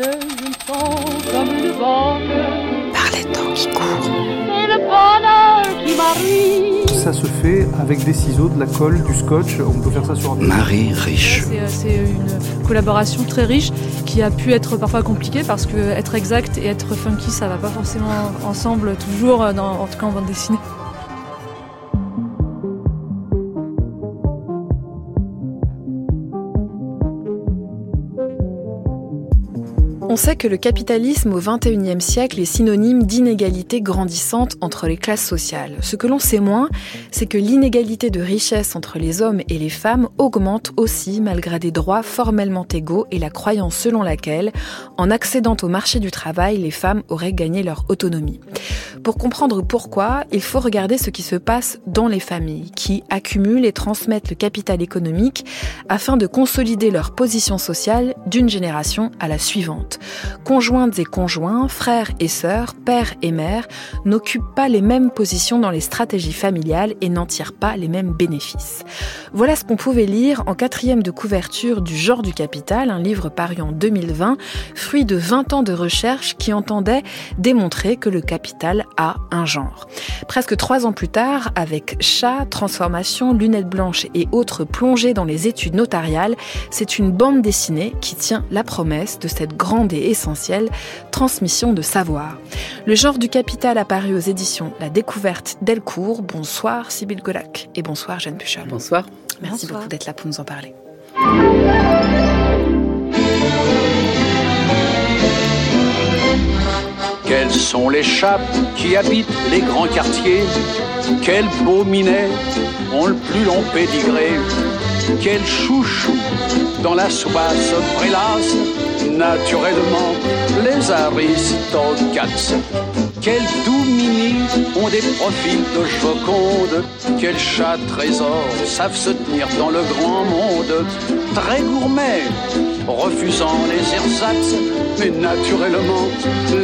je me sens comme une. Par les temps qui courent. Et le bonheur qui m'arrive. Ça se fait avec des ciseaux, de la colle, du scotch. On peut faire ça sur un Marie riche. C'est euh, c'est une collaboration très riche qui a pu être parfois compliquée parce que être exact et être funky, ça va pas forcément ensemble toujours, euh, dans, en tout cas en bande dessinée. Sait que le capitalisme au XXIe siècle est synonyme d'inégalité grandissante entre les classes sociales. Ce que l'on sait moins, c'est que l'inégalité de richesse entre les hommes et les femmes augmente aussi malgré des droits formellement égaux et la croyance selon laquelle, en accédant au marché du travail, les femmes auraient gagné leur autonomie. Pour comprendre pourquoi, il faut regarder ce qui se passe dans les familles, qui accumulent et transmettent le capital économique afin de consolider leur position sociale d'une génération à la suivante. Conjointes et conjoints, frères et sœurs, pères et mères n'occupent pas les mêmes positions dans les stratégies familiales et n'en tirent pas les mêmes bénéfices. Voilà ce qu'on pouvait lire en quatrième de couverture du Genre du Capital, un livre paru en 2020, fruit de 20 ans de recherche qui entendait démontrer que le capital a un genre. Presque trois ans plus tard, avec chat, transformation, lunettes blanches et autres plongées dans les études notariales, c'est une bande dessinée qui tient la promesse de cette grande et essentielle transmission de savoir. Le genre du capital apparu aux éditions La Découverte Delcourt. Bonsoir Sybille Golac et bonsoir Jeanne Puchol. Bonsoir. Merci Bonsoir. beaucoup d'être là pour nous en parler. Quels sont les chats qui habitent les grands quartiers? Quels beaux minets ont le plus long pédigré? Quels chouchous dans la soupasse prélasse? Naturellement, les aristocrates Quels doux mimi ont des profils de joconde. Quels chats trésors savent se tenir dans le grand monde. Très gourmets, refusant les ersatz mais naturellement,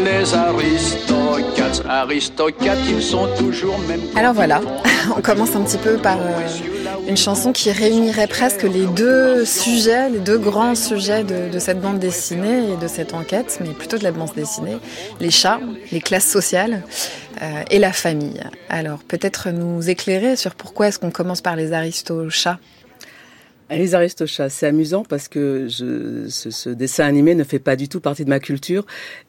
les aristocrates, aristocrates, ils sont toujours même. Alors voilà, on commence un petit peu par euh, une chanson qui réunirait presque les deux sujets, les deux grands sujets de, de cette bande dessinée et de cette enquête, mais plutôt de la bande dessinée, les chats, les classes sociales euh, et la famille. Alors peut-être nous éclairer sur pourquoi est-ce qu'on commence par les aristo-chats Les Aristochats, c'est amusant parce que ce, dessin animé ne fait pas du tout partie de ma culture,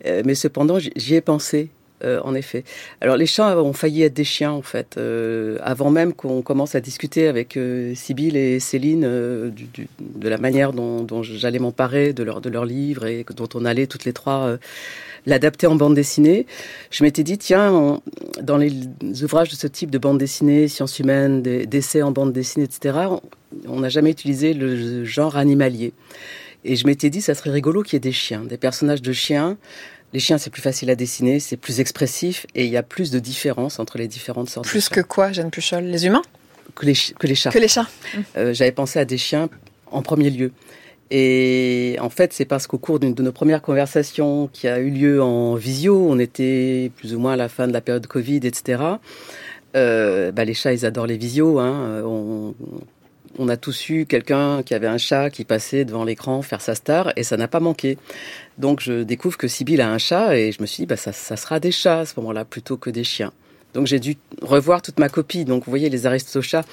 euh, mais cependant j'y- ai pensé. euh, en effet. Alors les chats ont failli être des chiens en fait, euh, avant même qu'on commence à discuter avec Sybille et Céline de la manière dont, j'allais m'emparer de leur de leur livre et dont on allait toutes les trois l'adapter en bande dessinée. Je m'étais dit tiens, on- dans les ouvrages de ce type de bande dessinée, sciences humaines, des- d'essais en bande dessinée, etc. on- n'a jamais utilisé le genre animalier. Et je m'étais dit, ça serait rigolo qu'il y ait des chiens, des personnages de chiens. Les chiens, c'est plus facile à dessiner, c'est plus expressif et il y a plus de différences entre les différentes sortes Plus de que quoi, Jeanne Puchol? Les humains? Que les, que les chats. Que les chats Euh, J'avais pensé à des chiens en premier lieu. Et en fait, c'est parce qu'au cours d'une de nos premières conversations qui a eu lieu en visio, on était plus ou moins à la fin de la période Covid, etc. Euh, bah, les chats, ils adorent les visios. Hein. Euh, On, a tous eu quelqu'un qui avait un chat qui passait devant l'écran faire sa star et ça n'a pas manqué. Donc je découvre que Sybille a un chat et je me suis dit bah ça sera des chats à ce moment-là plutôt que des chiens. Donc j'ai dû revoir toute ma copie. Donc vous voyez les aristochats,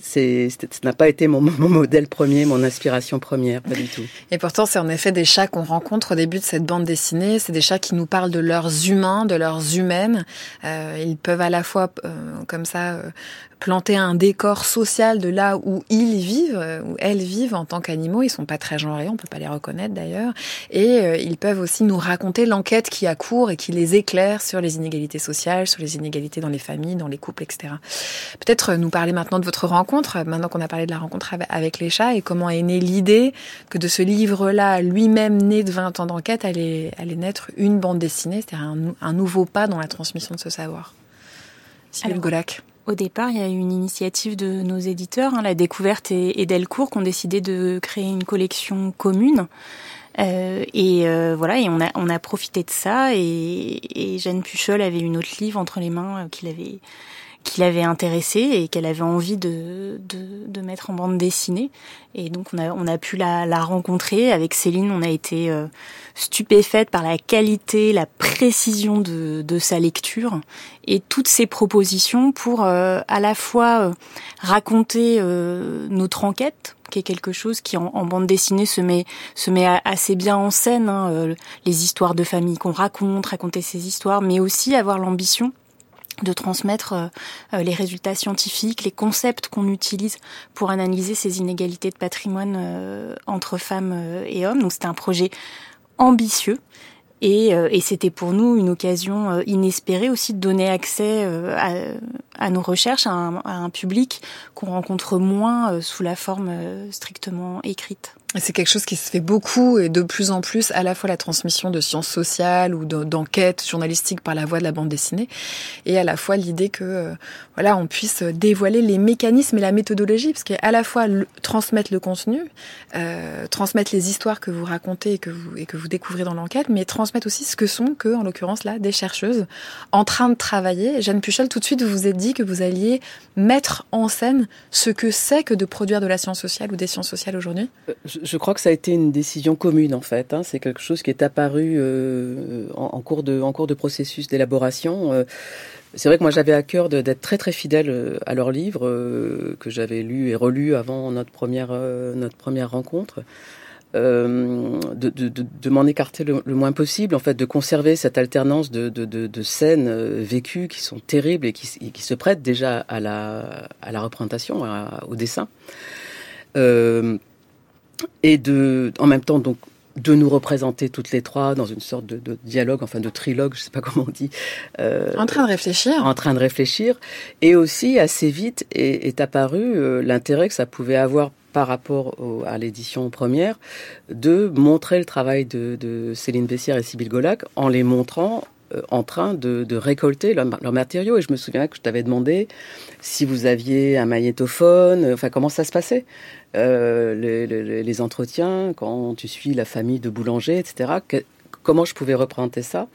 c'est ça n'a pas été mon, mon modèle premier, mon inspiration première, pas du tout. Et pourtant, c'est en effet des chats qu'on rencontre au début de cette bande dessinée. C'est des chats qui nous parlent de leurs humains, de leurs humaines. Euh, ils peuvent à la fois, euh, comme ça, euh, planter un décor social de là où ils vivent, euh, où elles vivent en tant qu'animaux. Ils sont pas très genrés, on peut pas les reconnaître d'ailleurs. Et euh, ils peuvent aussi nous raconter l'enquête qui a cours et qui les éclaire sur les inégalités sociales, sur les inégalités dans les familles, dans les couples, etc. Peut-être euh, nous parler maintenant de votre rencontre, maintenant qu'on a parlé de la rencontre avec- les chats et comment est née l'idée que de ce livre-là, lui-même né de 20 ans d'enquête, allait, allait naître une bande dessinée, c'est-à-dire un, un nouveau pas dans la transmission de ce savoir. Alors, Golac. Au départ, il y a eu une initiative de nos éditeurs, hein, La Découverte et, Delcourt, qui ont décidé de créer une collection commune. Euh, et euh, voilà, et on a, profité de ça. Et, et Jeanne Puchol avait une autre livre entre les mains euh, qu'il avait qui l'avait intéressée et qu'elle avait envie de, de, de, mettre en bande dessinée. Et donc on a, on a pu la, la rencontrer. Avec Céline, on a été euh, stupéfaite par la qualité, la précision de, de, sa lecture et toutes ses propositions pour euh, à la fois euh, raconter notre enquête qui est quelque chose qui en, bande dessinée se met se met assez bien en scène hein, les histoires de famille qu'on raconte raconter ces histoires mais aussi avoir l'ambition de transmettre euh, euh, les résultats scientifiques, les concepts qu'on utilise pour analyser ces inégalités de patrimoine euh, entre femmes et hommes. Donc c'était un projet ambitieux et, c'était pour nous une occasion inespérée aussi de donner accès à, nos recherches à un public qu'on rencontre moins sous la forme strictement écrite. C'est quelque chose qui se fait beaucoup et de plus en plus, à la fois la transmission de sciences sociales ou d'enquêtes journalistiques par la voie de la bande dessinée, et à la fois l'idée que euh, voilà, on puisse dévoiler les mécanismes et la méthodologie, parce qu'à la fois transmettre le contenu, euh, transmettre les histoires que vous racontez et que vous et que vous découvrez dans l'enquête, mais transmettre aussi ce que sont que, en l'occurrence là, des chercheuses en train de travailler. Jeanne Puchel, tout de suite, vous vous êtes dit que vous alliez mettre en scène ce que c'est que de produire de la science sociale ou des sciences sociales aujourd'hui? Euh, je crois que ça a été une décision commune en fait. Hein. C'est quelque chose qui est apparu euh, en, cours de, processus d'élaboration. Euh, c'est vrai que moi j'avais à cœur d'être très très fidèle euh, à leurs livres que j'avais lu et relu avant notre première rencontre. de, m'en écarter le, moins possible, en fait, de conserver cette alternance de, scènes vécues qui sont terribles et qui, se prêtent déjà à la, représentation, au dessin. Et de, en même temps, donc, de nous représenter toutes les trois dans une sorte de, dialogue, enfin de trilogue, je sais pas comment on dit. Euh, en train de réfléchir. En train de réfléchir. Et aussi, assez vite, est, est apparu euh, l'intérêt que ça pouvait avoir par rapport à l'édition première, de montrer le travail de, de Céline Bessière et Sybille Golac en les montrant en train de, récolter leurs matériaux. Et je me souviens que je t'avais demandé si vous aviez un magnétophone, enfin comment ça se passait. Euh, les, entretiens, quand tu suis la famille de boulanger, etc. comment je pouvais représenter ça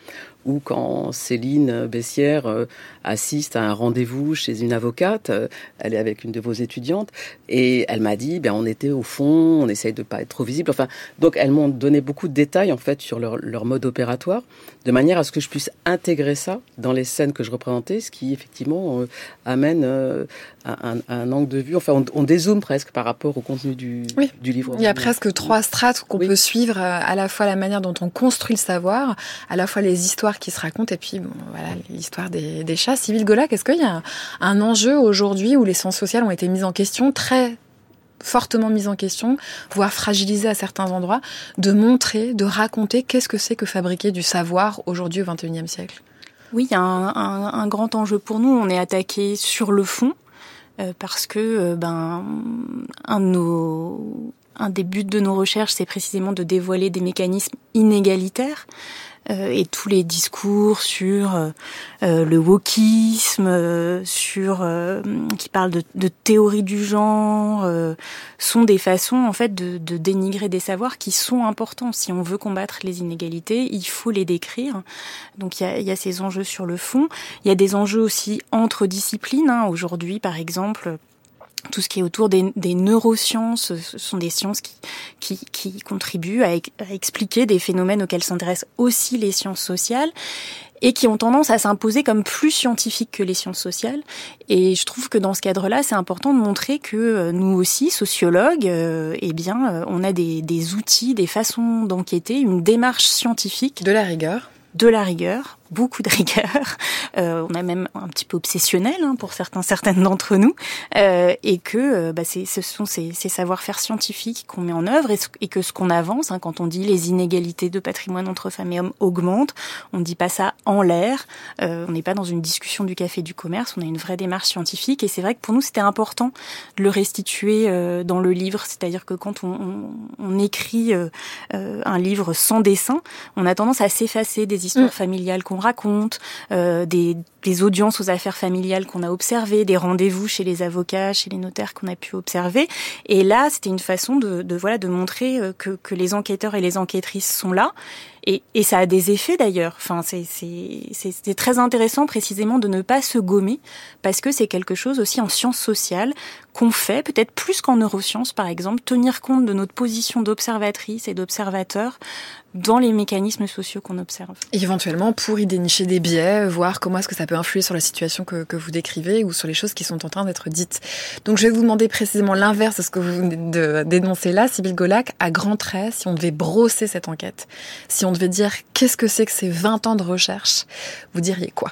ou quand Céline Bessière euh, assiste à un rendez-vous chez une avocate, euh, elle est avec une de vos étudiantes, et elle m'a dit, ben on était au fond, on essaye de pas être trop visible. Enfin, donc elles m'ont donné beaucoup de détails en fait sur leur, leur, mode opératoire, de manière à ce que je puisse intégrer ça dans les scènes que je représentais, ce qui effectivement euh, amène un, un, angle de vue. Enfin, on, on, dézoome presque par rapport au contenu du, du livre. Il y a presque trois strates qu'on peut suivre, à la fois la manière dont on construit le savoir, à la fois les histoires qui se raconte et puis bon, voilà l'histoire des, des, chats. Civil Golac, est-ce qu'il y a un, enjeu aujourd'hui où les sciences sociales ont été mises en question très fortement mises en question, voire fragilisées à certains endroits, de montrer, de raconter qu'est-ce que c'est que fabriquer du savoir aujourd'hui au XXIe siècle? Oui, il y a un, grand enjeu pour nous. On est attaqué sur le fond euh, parce que euh, ben un des buts de nos recherches, c'est précisément de dévoiler des mécanismes inégalitaires. Euh, et tous les discours sur euh, euh, le wokisme, sur qui parlent de, de, théorie du genre, sont des façons en fait de, de, dénigrer des savoirs qui sont importants. Si on veut combattre les inégalités, il faut les décrire. Donc il y a, y a, ces enjeux sur le fond. Il y a des enjeux aussi entre disciplines. Hein. Aujourd'hui, par exemple tout ce qui est autour des, des, neurosciences, ce sont des sciences qui, qui, qui contribuent à, à, expliquer des phénomènes auxquels s'intéressent aussi les sciences sociales et qui ont tendance à s'imposer comme plus scientifiques que les sciences sociales. Et je trouve que dans ce cadre-là, c'est important de montrer que euh, nous aussi, sociologues, euh, eh bien, euh, on a des, des outils, des façons d'enquêter, une démarche scientifique. De la rigueur. De la rigueur, beaucoup de rigueur, euh, on a même un petit peu obsessionnel hein, pour certains, certaines d'entre nous, euh, et que euh, bah, ce sont ces, ces savoir-faire scientifiques qu'on met en œuvre et, et que ce qu'on avance, hein, quand on dit les inégalités de patrimoine entre femmes et hommes augmentent, on ne dit pas ça en l'air, euh, on n'est pas dans une discussion du café du commerce, on a une vraie démarche scientifique, et c'est vrai que pour nous c'était important de le restituer euh, dans le livre, c'est-à-dire que quand on, on, on écrit euh, un livre sans dessin, on a tendance à s'effacer des histoires mmh. familiales qu'on raconte, euh, des, des, audiences aux affaires familiales qu'on a observées, des rendez-vous chez les avocats, chez les notaires qu'on a pu observer. Et là, c'était une façon de, de, voilà de montrer euh, que, que les enquêteurs et les enquêtrices sont là Et, et ça a des effets d'ailleurs. Enfin, c'est très intéressant précisément de ne pas se gommer parce que c'est quelque chose aussi en sciences sociales qu'on fait, peut-être plus qu'en neurosciences par exemple, tenir compte de notre position d'observatrice et d'observateur dans les mécanismes sociaux qu'on observe. éventuellement pour y dénicher des biais, voir comment est-ce que ça peut influer sur la situation que, vous décrivez ou sur les choses qui sont en train d'être dites. Donc je vais vous demander précisément l'inverse de ce que vous venez dénoncer là, Sybille Golac, à grands traits, si on devait brosser cette enquête, si on devait dire qu'est-ce que c'est que ces 20 ans de recherche, vous diriez quoi?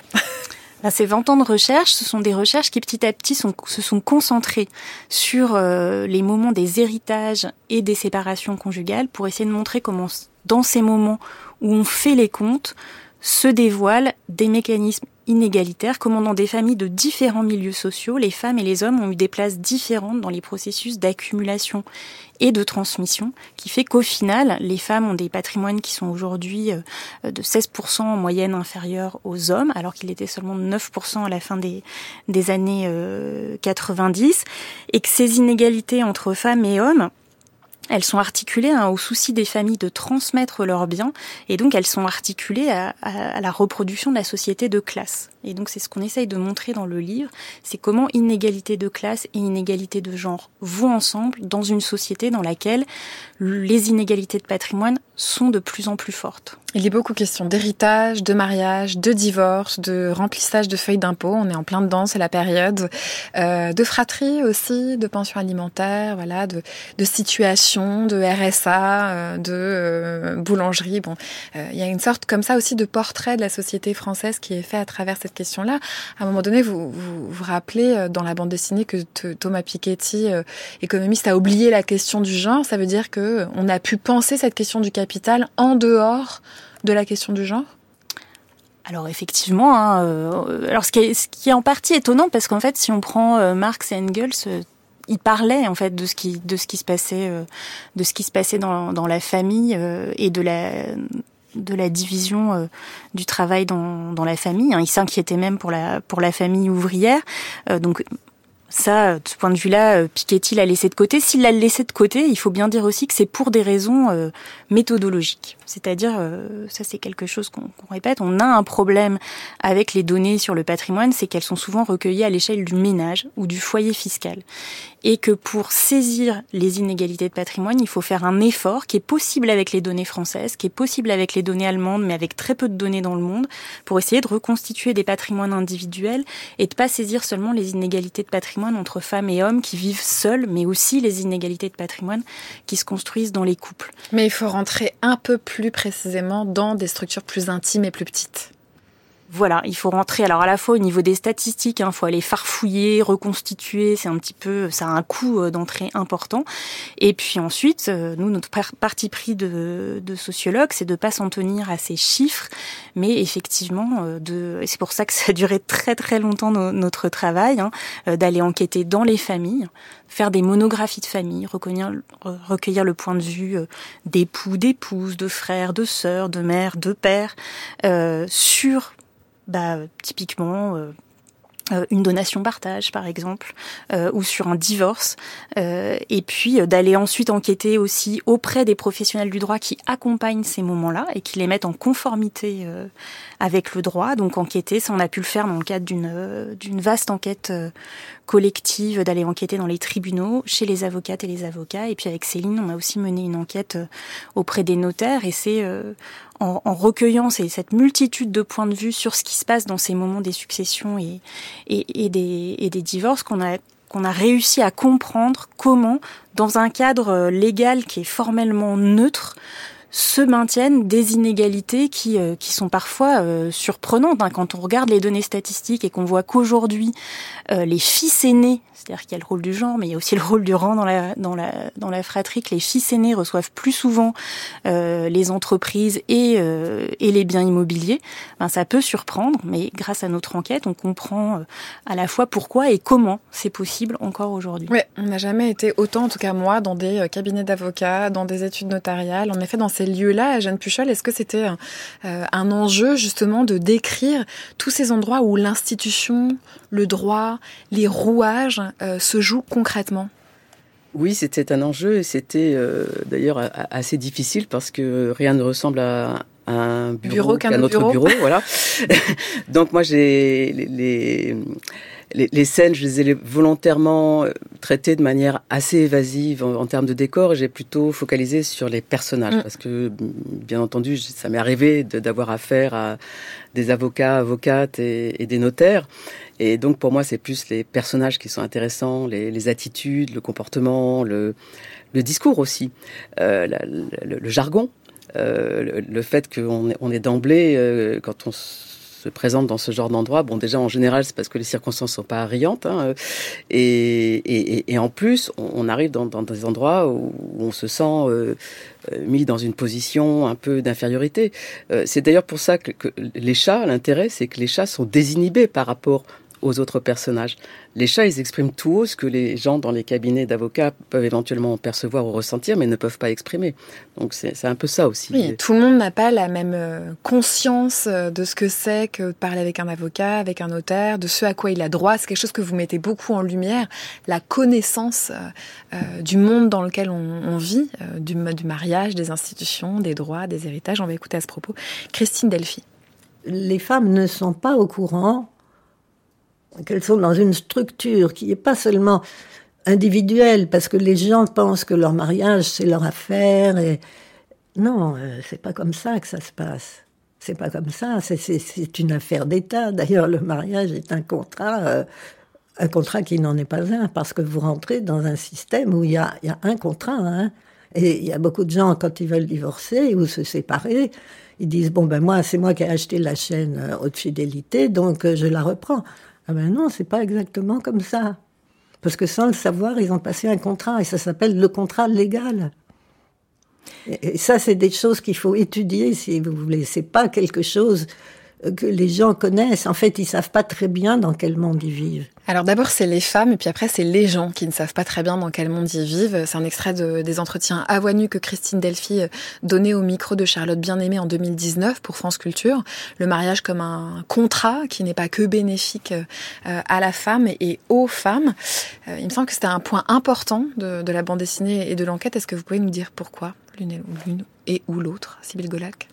Ben, ces 20 ans de recherche, ce sont des recherches qui petit à petit se sont concentrées sur euh, les moments des héritages et des séparations conjugales pour essayer de montrer comment dans ces moments où on fait les comptes, se dévoilent des mécanismes inégalitaires, comment dans des familles de différents milieux sociaux, les femmes et les hommes ont eu des places différentes dans les processus d'accumulation et de transmission, qui fait qu'au final, les femmes ont des patrimoines qui sont aujourd'hui euh, de 16% en moyenne inférieurs aux hommes, alors qu'il était seulement de 9% à la fin des, des années 90, euh, et que ces inégalités entre femmes et hommes, elles sont articulées hein, au souci des familles de transmettre leurs biens, et donc elles sont articulées à, à, la reproduction de la société de classe. Et donc c'est ce qu'on essaye de montrer dans le livre, c'est comment inégalité de classe et inégalité de genre vont ensemble dans une société dans laquelle les inégalités de patrimoine sont de plus en plus fortes. Il est beaucoup question d'héritage, de mariage, de divorce, de remplissage de feuilles d'impôt. On est en plein dedans, c'est la période. Euh, de fratrie aussi, de pension alimentaire, voilà, de, de situation, de RSA, euh, de euh, boulangerie. Bon, euh, il y a une sorte comme ça aussi de portrait de la société française qui est fait à travers cette question-là. À un moment donné, vous, vous rappelez euh, dans la bande dessinée que Thomas Piketty, économiste, a oublié la question du genre. Ça veut dire que on a pu penser cette question du capital en dehors de la question du genre? Alors effectivement, hein, euh, alors ce qui, est, en partie étonnant parce qu'en fait, si on prend euh, Marx et Engels, euh, ils parlaient en fait de ce qui de ce qui se passait euh, de ce qui se passait dans, dans la famille euh, et de la de la division du travail dans, dans la famille. Hein. Ils s'inquiétaient même pour la pour la famille ouvrière. donc ça, de ce point de vue-là, euh, Piketty l'a laissé de côté. S'il l'a laissé de côté, il faut bien dire aussi que c'est pour des raisons euh, méthodologiques. C'est-à-dire, euh, ça c'est quelque chose qu'on répète, on a un problème avec les données sur le patrimoine, c'est qu'elles sont souvent recueillies à l'échelle du ménage ou du foyer fiscal et que pour saisir les inégalités de patrimoine, il faut faire un effort qui est possible avec les données françaises, qui est possible avec les données allemandes, mais avec très peu de données dans le monde, pour essayer de reconstituer des patrimoines individuels et de pas saisir seulement les inégalités de patrimoine entre femmes et hommes qui vivent seuls, mais aussi les inégalités de patrimoine qui se construisent dans les couples. Mais il faut rentrer un peu plus précisément dans des structures plus intimes et plus petites voilà, il faut rentrer. Alors à la fois au niveau des statistiques, il hein, faut aller farfouiller, reconstituer. C'est un petit peu, ça a un coût euh, d'entrée important. Et puis ensuite, euh, nous, notre parti pris de, de sociologue, c'est de pas s'en tenir à ces chiffres, mais effectivement, euh, de. C'est pour ça que ça a duré très très longtemps notre travail, hein, d'aller enquêter dans les familles, faire des monographies de famille, recueillir, recueillir le point de vue d'époux, d'épouses, de frères, de sœurs, de mères, de pères, sur bah, typiquement euh, euh, une donation partage par exemple euh, ou sur un divorce et puis d'aller ensuite enquêter aussi auprès des professionnels du droit qui accompagnent ces moments-là et qui les mettent en conformité avec le droit. Donc enquêter ça on a pu le faire dans le cadre d'une d'une vaste enquête collective d'aller enquêter dans les tribunaux chez les avocates et les avocats. Et puis avec Céline on a aussi mené une enquête auprès des notaires et c'est en, recueillant cette multitude de points de vue sur ce qui se passe dans ces moments des successions et, des, divorces qu'on a qu'on a réussi à comprendre comment, dans un cadre légal qui est formellement neutre, se maintiennent des inégalités qui, euh, qui sont parfois euh, surprenantes. Hein. Quand on regarde les données statistiques et qu'on voit qu'aujourd'hui, euh, les fils aînés, c'est-à-dire qu'il y a le rôle du genre, mais il y a aussi le rôle du rang dans la, dans la, dans la fratrie, que les fils aînés reçoivent plus souvent les entreprises et, et les biens immobiliers, ben, ça peut surprendre, mais grâce à notre enquête, on comprend à la fois pourquoi et comment c'est possible encore aujourd'hui. Oui, on n'a jamais été autant, en tout cas moi, dans des cabinets d'avocats, dans des études notariales, en effet lieux-là, Jeanne Puchol, est-ce que c'était un, euh, un, enjeu justement de décrire tous ces endroits où l'institution, le droit, les rouages euh, se jouent concrètement? Oui, c'était un enjeu et c'était euh, d'ailleurs assez difficile parce que rien ne ressemble à un bureau, qu'un autre bureau. voilà. Donc moi, j'ai les, les, les, scènes, je les ai volontairement euh, traitées de manière assez évasive en, termes de décor. J'ai plutôt focalisé sur les personnages mm. parce que, bien entendu, ça m'est arrivé d'avoir affaire à des avocats, avocates et, et, des notaires. Et donc pour moi, c'est plus les personnages qui sont intéressants, les, les attitudes, le comportement, le, le discours aussi, euh, le, le, jargon. Euh, le, fait qu'on est, on est d'emblée, euh, quand on se présente dans ce genre d'endroit, bon déjà en général c'est parce que les circonstances sont pas riantes, hein, et, et, en plus on, arrive dans, des endroits où on se sent euh, mis dans une position un peu d'infériorité. Euh, c'est d'ailleurs pour ça que, que les chats, l'intérêt c'est que les chats sont désinhibés par rapport aux autres personnages. Les chats, ils expriment tout haut ce que les gens dans les cabinets d'avocats peuvent éventuellement percevoir ou ressentir, mais ne peuvent pas exprimer. Donc c'est un peu ça aussi. Oui, tout le monde n'a pas la même euh, conscience euh, de ce que c'est que de parler avec un avocat, avec un notaire, de ce à quoi il a droit. C'est quelque chose que vous mettez beaucoup en lumière, la connaissance euh, du monde dans lequel on, vit, du, du mariage, des institutions, des droits, des héritages. On va écouter à ce propos Christine Delphi. Les femmes ne sont pas au courant qu'elles sont dans une structure qui n'est pas seulement individuelle, parce que les gens pensent que leur mariage, c'est leur affaire. Et... Non, euh, c'est pas comme ça que ça se passe. C'est pas comme ça. C'est une affaire d'État. D'ailleurs, le mariage est un contrat, euh, un contrat qui n'en est pas un, parce que vous rentrez dans un système où il y a, un contrat. Hein. Et il y a beaucoup de gens, quand ils veulent divorcer ou se séparer, ils disent bon ben moi, c'est moi qui ai acheté la chaîne euh, haute fidélité, donc je la reprends. Ah ben non, c'est pas exactement comme ça. Parce que sans le savoir, ils ont passé un contrat et ça s'appelle le contrat légal. Et ça, c'est des choses qu'il faut étudier si vous voulez. C'est pas quelque chose que les gens connaissent. En fait, ils savent pas très bien dans quel monde ils vivent. Alors d'abord, c'est les femmes, et puis après, c'est les gens qui ne savent pas très bien dans quel monde ils vivent. C'est un extrait de, des entretiens à voix nue que Christine Delphi euh, donnait au micro de Charlotte Bien-Aimée en 2019 pour France Culture. Le mariage comme un contrat qui n'est pas que bénéfique euh, à la femme et aux femmes. Euh, il me semble que c'était un point important de, de la bande dessinée et de l'enquête. Est-ce que vous pouvez nous dire pourquoi l'une et ou l'autre, Sybille Golac?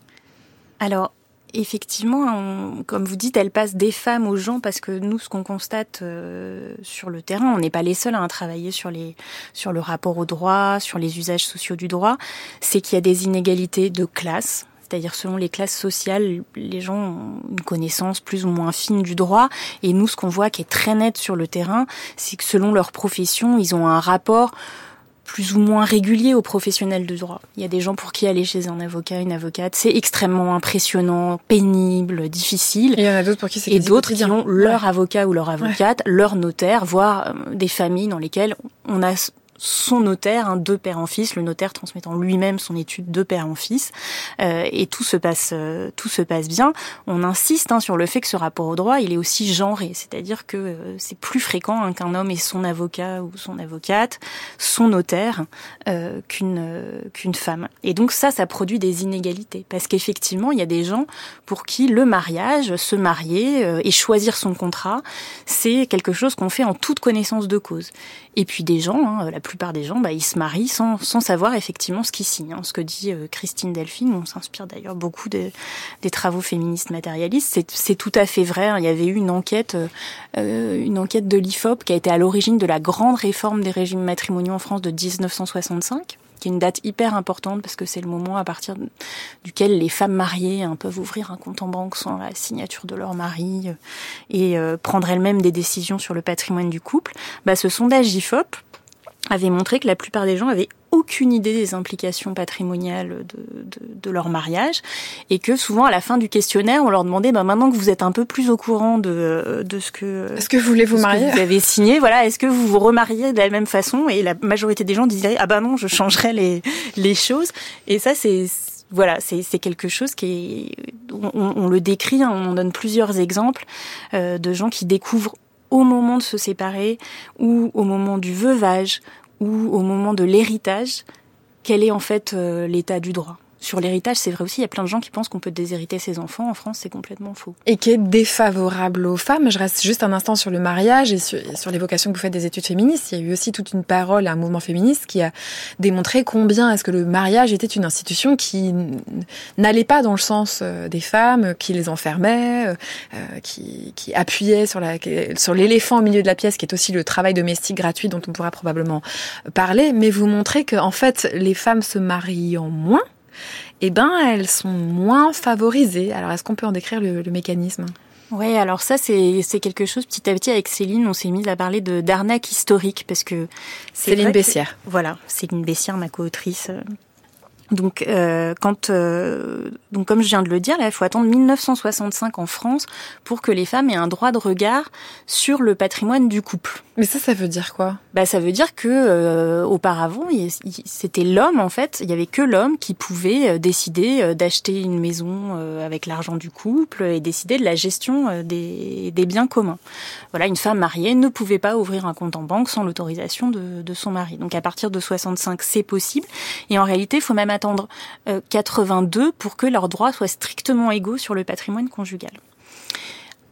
Alors, Effectivement, comme vous dites, elle passe des femmes aux gens parce que nous, ce qu'on constate euh, sur le terrain, on n'est pas les seuls à travailler sur les sur le rapport au droit, sur les usages sociaux du droit, c'est qu'il y a des inégalités de classe. C'est-à-dire selon les classes sociales, les gens ont une connaissance plus ou moins fine du droit. Et nous, ce qu'on voit qui est très net sur le terrain, c'est que selon leur profession, ils ont un rapport plus ou moins régulier aux professionnels de droit. Il y a des gens pour qui aller chez un avocat, une avocate, c'est extrêmement impressionnant, pénible, difficile. Et il y en a d'autres pour qui c'est Et d'autres qui ont leur avocat ou leur avocate, leur notaire, voire euh, des familles dans lesquelles on a son notaire, un deux père en fils, le notaire transmettant lui-même son étude de père en fils, euh, et tout se passe, euh, tout se passe bien. On insiste hein, sur le fait que ce rapport au droit, il est aussi genré, c'est-à-dire que euh, c'est plus fréquent hein, qu'un homme ait son avocat ou son avocate, son notaire, qu'une qu'une femme. Et donc ça, ça produit des inégalités, parce qu'effectivement, il y a des gens pour qui le mariage, se marier et choisir son contrat, c'est quelque chose qu'on fait en toute connaissance de cause. Et puis des gens, hein, la plupart des gens, bah, ils se marient sans, sans savoir effectivement ce qu'ils signent. Hein. Ce que dit euh, Christine Delphine, on s'inspire d'ailleurs beaucoup des travaux féministes matérialistes, c'est tout à fait vrai. Hein. Il y avait eu une enquête, euh, une enquête de l'IFOP qui a été à l'origine de la grande réforme des régimes matrimoniaux en France de 1965 qui est une date hyper importante parce que c'est le moment à partir duquel les femmes mariées hein, peuvent ouvrir un compte en banque sans la signature de leur mari euh, et euh, prendre elles-mêmes des décisions sur le patrimoine du couple. Bah, ce sondage IFOP avait montré que la plupart des gens avaient aucune idée des implications patrimoniales de, de, de, leur mariage et que souvent à la fin du questionnaire on leur demandait bah, maintenant que vous êtes un peu plus au courant de, de ce que est-ce que vous voulez vous marier vous avez signé voilà est-ce que vous vous remariez de la même façon et la majorité des gens disaient ah bah non je changerai les les choses. Et ça c'est voilà, c'est quelque chose qui est, on, on le décrit, hein, on donne plusieurs exemples euh, de gens qui découvrent au moment de se séparer ou au moment du veuvage ou au moment de l'héritage, quel est en fait euh, l'état du droit? Sur l'héritage, c'est vrai aussi, il y a plein de gens qui pensent qu'on peut déshériter ses enfants. En France, c'est complètement faux. Et qui est défavorable aux femmes. Je reste juste un instant sur le mariage et sur, sur l'évocation que vous faites des études féministes. Il y a eu aussi toute une parole, un mouvement féministe qui a démontré combien est-ce que le mariage était une institution qui n'allait pas dans le sens euh, des femmes, qui les enfermait, euh, euh, qui, qui appuyait sur la sur l'éléphant au milieu de la pièce, qui est aussi le travail domestique gratuit dont on pourra probablement parler. Mais vous montrez que en fait, les femmes se marient en moins eh ben, elles sont moins favorisées. Alors, est-ce qu'on peut en décrire le, mécanisme? Oui, alors ça c'est quelque chose petit à petit avec Céline, on s'est mis à parler de d'arnaque historique parce que Céline Bessière. voilà, Céline Bessière, ma co-autrice, euh, donc, euh, quand, euh, donc, comme je viens de le dire, là, il faut attendre 1965 en France pour que les femmes aient un droit de regard sur le patrimoine du couple. Mais ça, ça veut dire quoi? Bah, ça veut dire que euh, auparavant, c'était l'homme en fait. Il y avait que l'homme qui pouvait euh, décider euh, d'acheter une maison avec l'argent du couple et décider de la gestion des, des, biens communs. Voilà, une femme mariée ne pouvait pas ouvrir un compte en banque sans l'autorisation de, de son mari. Donc, à partir de 65, c'est possible. Et en réalité, il faut même attendre 82 euh, pour que leurs droits soient strictement égaux sur le patrimoine conjugal.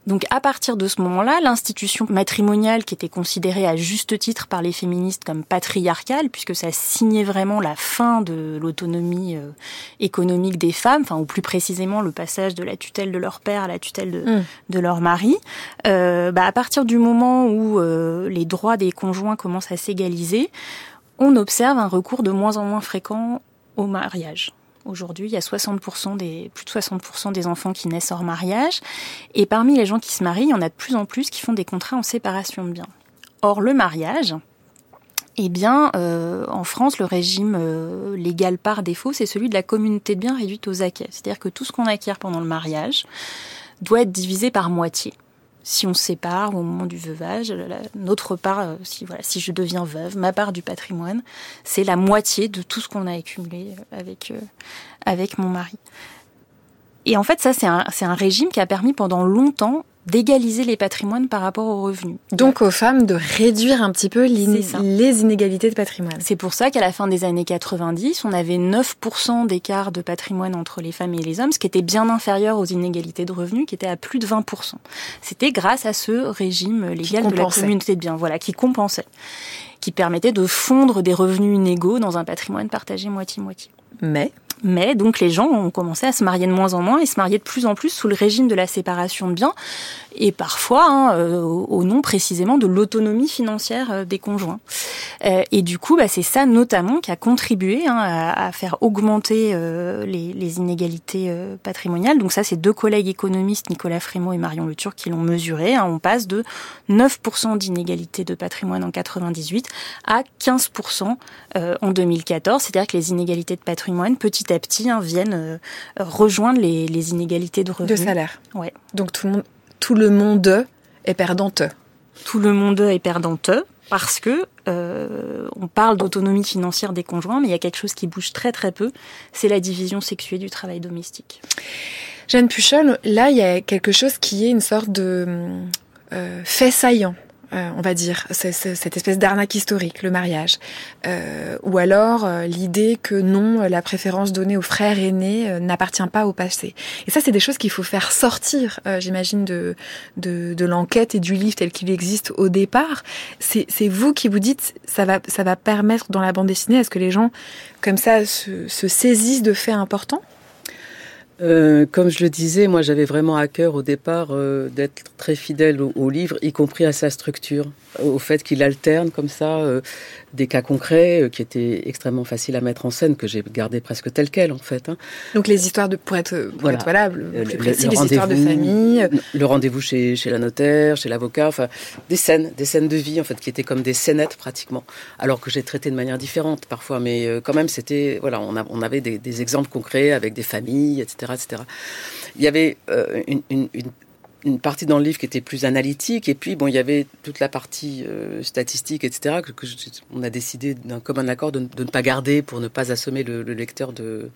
Donc à partir de ce moment-là, l'institution matrimoniale qui était considérée à juste titre par les féministes comme patriarcale, puisque ça signait vraiment la fin de l'autonomie euh, économique des femmes, enfin ou plus précisément le passage de la tutelle de leur père à la tutelle de, mm. de leur mari, euh, bah, à partir du moment où les droits des conjoints commencent à s'égaliser, on observe un recours de moins en moins fréquent au mariage. Aujourd'hui, il y a 60% des, plus de 60% des enfants qui naissent hors mariage. Et parmi les gens qui se marient, il y en a de plus en plus qui font des contrats en séparation de biens. Or, le mariage, eh bien, euh, en France, le régime euh, légal par défaut, c'est celui de la communauté de biens réduite aux acquis. C'est-à-dire que tout ce qu'on acquiert pendant le mariage doit être divisé par moitié si on sépare au moment du veuvage, notre part, euh, si, voilà, si je deviens veuve, ma part du patrimoine, c'est la moitié de tout ce qu'on a accumulé euh, avec, euh, avec mon mari. Et en fait, ça, c'est un, un régime qui a permis pendant longtemps d'égaliser les patrimoines par rapport aux revenus. Donc aux femmes de réduire un petit peu les inégalités de patrimoine. C'est pour ça qu'à la fin des années 90, on avait 9% d'écart de patrimoine entre les femmes et les hommes, ce qui était bien inférieur aux inégalités de revenus, qui étaient à plus de 20%. C'était grâce à ce régime légal de la communauté de biens, voilà, qui compensait, qui permettait de fondre des revenus inégaux dans un patrimoine partagé moitié-moitié. Mais mais donc les gens ont commencé à se marier de moins en moins et se marier de plus en plus sous le régime de la séparation de biens et parfois hein, euh, au nom précisément de l'autonomie financière euh, des conjoints. Euh, et du coup, bah, c'est ça notamment qui a contribué hein, à, faire augmenter les, les, inégalités patrimoniales. Donc ça, c'est deux collègues économistes, Nicolas Frémaux et Marion Le Turc, qui l'ont mesuré. Hein. On passe de 9% d'inégalité de patrimoine en 98 à 15% en 2014. C'est-à-dire que les inégalités de patrimoine, à petit, hein, viennent rejoindre les, les, inégalités de revenus. De salaire. Ouais. Donc tout le monde tout le monde est perdante. Tout le monde est perdante parce que euh, on parle d'autonomie financière des conjoints, mais il y a quelque chose qui bouge très très peu, c'est la division sexuée du travail domestique. Jeanne Puchol, là il y a quelque chose qui est une sorte de euh, fait saillant euh, on va dire, cette espèce d'arnaque historique, le mariage. Euh, ou alors euh, l'idée que non, la préférence donnée aux frères aînés n'appartient pas au passé. Et ça, c'est des choses qu'il faut faire sortir, j'imagine, de, de, de l'enquête et du livre tel qu'il existe au départ. C'est vous qui vous dites, ça va, ça va permettre dans la bande dessinée, est-ce que les gens, comme ça, se, se saisissent de faits importants? Euh, comme je le disais, moi j'avais vraiment à cœur au départ euh, d'être très fidèle au, livre, y compris à sa structure, au fait qu'il alterne comme ça euh, des cas concrets euh, qui étaient extrêmement faciles à mettre en scène, que j'ai gardé presque tel quel en fait. Hein. Donc les histoires de, pour être, pour voilà. être le, plus précis, les histoires de famille. Le rendez-vous chez, chez la notaire, chez l'avocat, enfin des scènes, des scènes de vie en fait qui étaient comme des scénettes pratiquement, alors que j'ai traité de manière différente parfois, mais euh, quand même c'était, voilà, on, a, on avait des, des, exemples concrets avec des familles, etc. etc. Il y avait euh, une, une, une une partie dans le livre qui était plus analytique, et puis bon, il y avait toute la partie euh, statistique, etc., que, on a décidé d'un commun accord de, ne pas garder pour ne pas assommer le, lecteur de,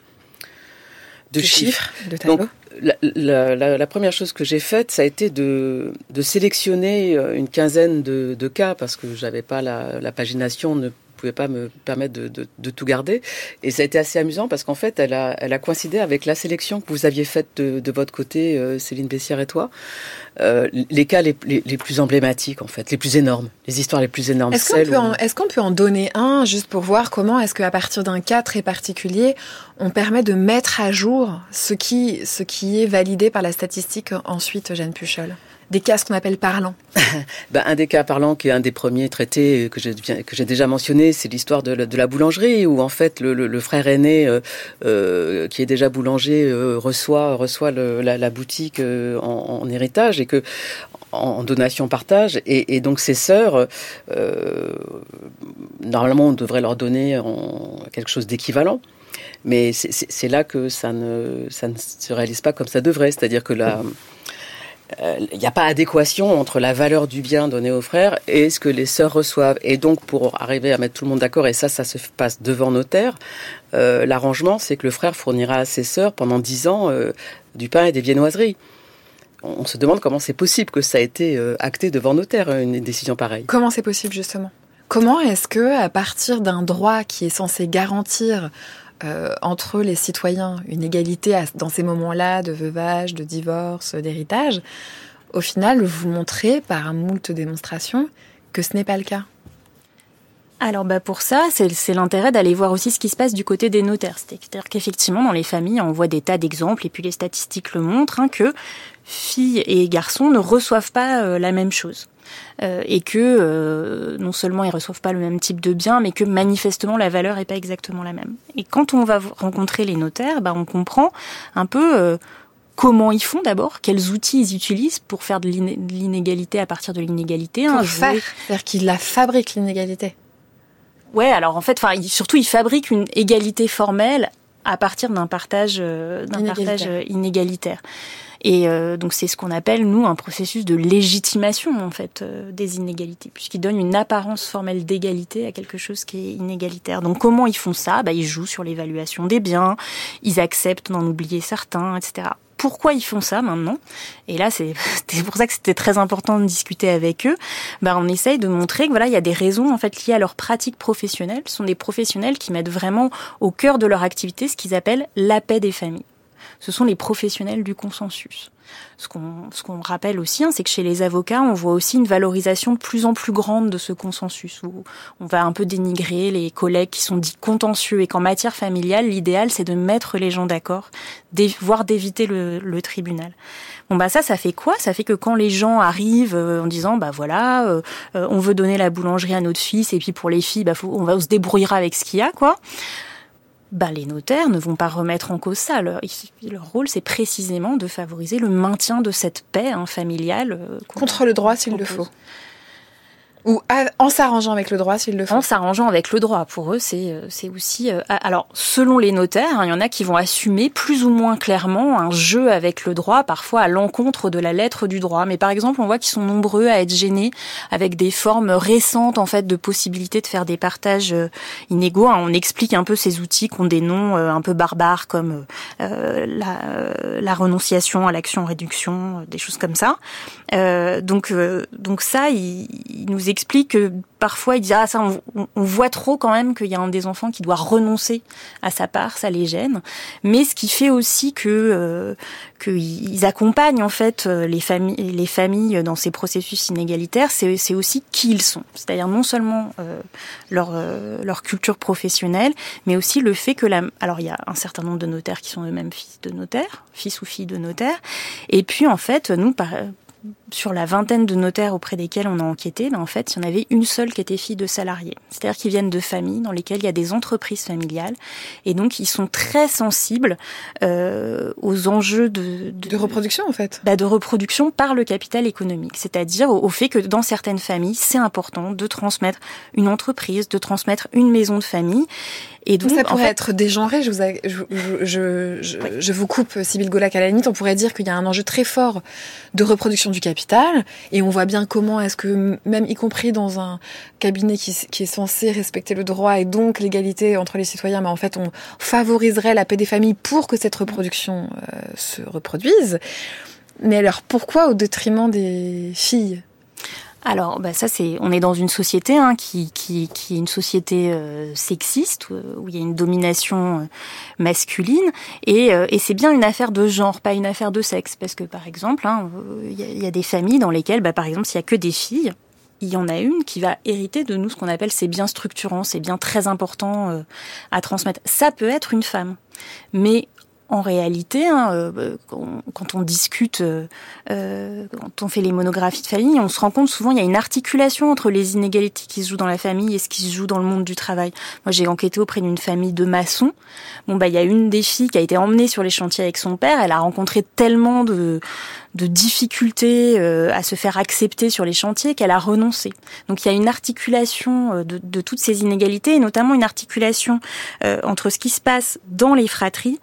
de, chiffres. De Donc, la, la, première chose que j'ai faite, ça a été de, de sélectionner euh, une quinzaine de, de cas, parce que j'avais pas la, la pagination, ne pouvais pas me permettre de, de, de, tout garder. Et ça a été assez amusant parce qu'en fait, elle a, elle a coïncidé avec la sélection que vous aviez faite de, de votre côté, euh, Céline Bessière et toi. Euh, les cas les, les, les, plus emblématiques, en fait, les plus énormes, les histoires les plus énormes. Est-ce qu'on peut, est en donner un, juste pour voir comment est-ce qu'à partir d'un cas très particulier, on permet de mettre à jour ce qui, ce qui est validé par la statistique ensuite, Jeanne Puchol? Des cas ce qu'on appelle parlants. Ben, Un des cas parlants qui est un des premiers traités que j'ai, que j'ai déjà mentionné, c'est l'histoire de la, de la boulangerie, où en fait le, le, le frère aîné, euh, euh, qui est déjà boulanger, euh, reçoit, reçoit le, la, la, boutique euh, en, en, héritage et que en donation partage. Et, et donc ses sœurs euh, normalement on devrait leur donner en quelque chose d'équivalent. Mais c'est là que ça ne, ça ne se réalise pas comme ça devrait. C'est-à-dire que la il euh, n'y a pas adéquation entre la valeur du bien donné aux frères et ce que les sœurs reçoivent. Et donc, pour arriver à mettre tout le monde d'accord, et ça, ça se passe devant notaire, euh, l'arrangement, c'est que le frère fournira à ses sœurs pendant dix ans euh, du pain et des viennoiseries. On, se demande comment c'est possible que ça a été euh, acté devant notaire, une décision pareille. Comment c'est possible, justement? Comment est-ce que, à partir d'un droit qui est censé garantir euh, entre les citoyens, une égalité dans ces moments-là de veuvage, de divorce, d'héritage, au final, vous montrez par un moult démonstrations que ce n'est pas le cas. Alors bah pour ça, c'est l'intérêt d'aller voir aussi ce qui se passe du côté des notaires. C'est-à-dire qu'effectivement, dans les familles, on voit des tas d'exemples, et puis les statistiques le montrent, hein, que filles et garçons ne reçoivent pas euh, la même chose. Euh, et que euh, non seulement ils reçoivent pas le même type de bien, mais que manifestement la valeur est pas exactement la même. Et quand on va rencontrer les notaires, bah, on comprend un peu euh, comment ils font d'abord, quels outils ils utilisent pour faire de l'inégalité à partir de l'inégalité. Pour hein, faire, c'est-à-dire qu'ils la fabriquent l'inégalité. Ouais, alors en fait, enfin, surtout ils fabriquent une égalité formelle à partir d'un partage, d'un partage inégalitaire. Et euh, donc c'est ce qu'on appelle nous un processus de légitimation en fait euh, des inégalités, puisqu'il donne une apparence formelle d'égalité à quelque chose qui est inégalitaire. Donc comment ils font ça? Bah, Ils jouent sur l'évaluation des biens, ils acceptent d'en oublier certains, etc pourquoi ils font ça maintenant Et là, c'est pour ça que c'était très important de discuter avec eux. Bah, on essaye de montrer que voilà, il y a des raisons en fait liées à leur pratique professionnelle. Ce sont des professionnels qui mettent vraiment au cœur de leur activité ce qu'ils appellent la paix des familles ce sont les professionnels du consensus. Ce qu'on ce qu'on rappelle aussi, hein, c'est que chez les avocats, on voit aussi une valorisation de plus en plus grande de ce consensus, où on va un peu dénigrer les collègues qui sont dits contentieux, et qu'en matière familiale, l'idéal, c'est de mettre les gens d'accord, voire d'éviter le, le, tribunal. Bon bah ça, ça fait quoi? Ça fait que quand les gens arrivent euh, en disant bah voilà, euh, euh, on veut donner la boulangerie à notre fils, et puis pour les filles, bah faut, on va on se débrouillera avec ce qu'il y a, quoi bah, les notaires ne vont pas remettre en cause ça. Leur, leur rôle, c'est précisément de favoriser le maintien de cette paix hein, familiale. Euh, Contre le droit s'il le faut. Ou en s'arrangeant avec le droit s'ils le font. En s'arrangeant avec le droit. Pour eux, c'est euh, c'est aussi. Euh, alors, selon les notaires, hein, il y en a qui vont assumer plus ou moins clairement un jeu avec le droit, parfois à l'encontre de la lettre du droit. Mais par exemple, on voit qu'ils sont nombreux à être gênés avec des formes récentes en fait de possibilités de faire des partages euh, inégaux. Hein, on explique un peu ces outils qui ont des noms un peu barbares comme euh, la, la, renonciation à l'action réduction, des choses comme ça. Euh, donc donc ça, il, il nous explique que parfois il dit ah ça on, voit trop quand même qu'il y a un des enfants qui doit renoncer à sa part, ça les gêne. Mais ce qui fait aussi que euh, qu'ils accompagnent en fait euh, les familles les familles dans ces processus inégalitaires, c'est aussi qui ils sont. C'est-à-dire non seulement euh, leur leur culture professionnelle, mais aussi le fait que la alors il y a un certain nombre de notaires qui sont eux-mêmes fils de notaires, fils ou filles de notaires, et puis en fait nous par sur la vingtaine de notaires auprès desquels on a enquêté, ben en fait, il y en avait une seule qui était fille de salariés. C'est-à-dire qu'ils viennent de familles dans lesquelles il y a des entreprises familiales. Et donc, ils sont très sensibles euh, aux enjeux de, de, de... reproduction, en fait. Bah, de reproduction par le capital économique. C'est-à-dire au, au, fait que dans certaines familles, c'est important de transmettre une entreprise, de transmettre une maison de famille. Et donc, ça pourrait en fait... être dégenré. Je vous, a, je, je, je, oui. je, vous coupe, Sybille Golac, à la limite. On pourrait dire qu'il y a un enjeu très fort de reproduction du capital. Et on voit bien comment est-ce que, même y compris dans un cabinet qui, est censé respecter le droit et donc l'égalité entre les citoyens, mais en fait, on favoriserait la paix des familles pour que cette reproduction euh, se reproduise. Mais alors, pourquoi au détriment des filles? Alors, bah ça c'est, on est dans une société hein, qui, qui, qui est une société euh, sexiste où il y a une domination euh, masculine. Et, euh, et c'est bien une affaire de genre, pas une affaire de sexe, parce que par exemple, hein, il y, a, y, a, des familles dans lesquelles, bah, par exemple, s'il y a que des filles, il y en a une qui va hériter de nous ce qu'on appelle ces biens structurants, ces biens très importants à transmettre. Ça peut être une femme, mais en réalité, hein, euh, quand on discute, euh, euh, quand on fait les monographies de famille, on se rend compte souvent il y a une articulation entre les inégalités qui se jouent dans la famille et ce qui se joue dans le monde du travail. Moi, j'ai enquêté auprès d'une famille de maçons. Bon, bah, il y a une des filles qui a été emmenée sur les chantiers avec son père. Elle a rencontré tellement de, difficultés à se faire accepter sur les chantiers qu'elle a renoncé. Donc, il y a une articulation de toutes ces inégalités, et notamment une articulation entre ce qui se passe dans les fratries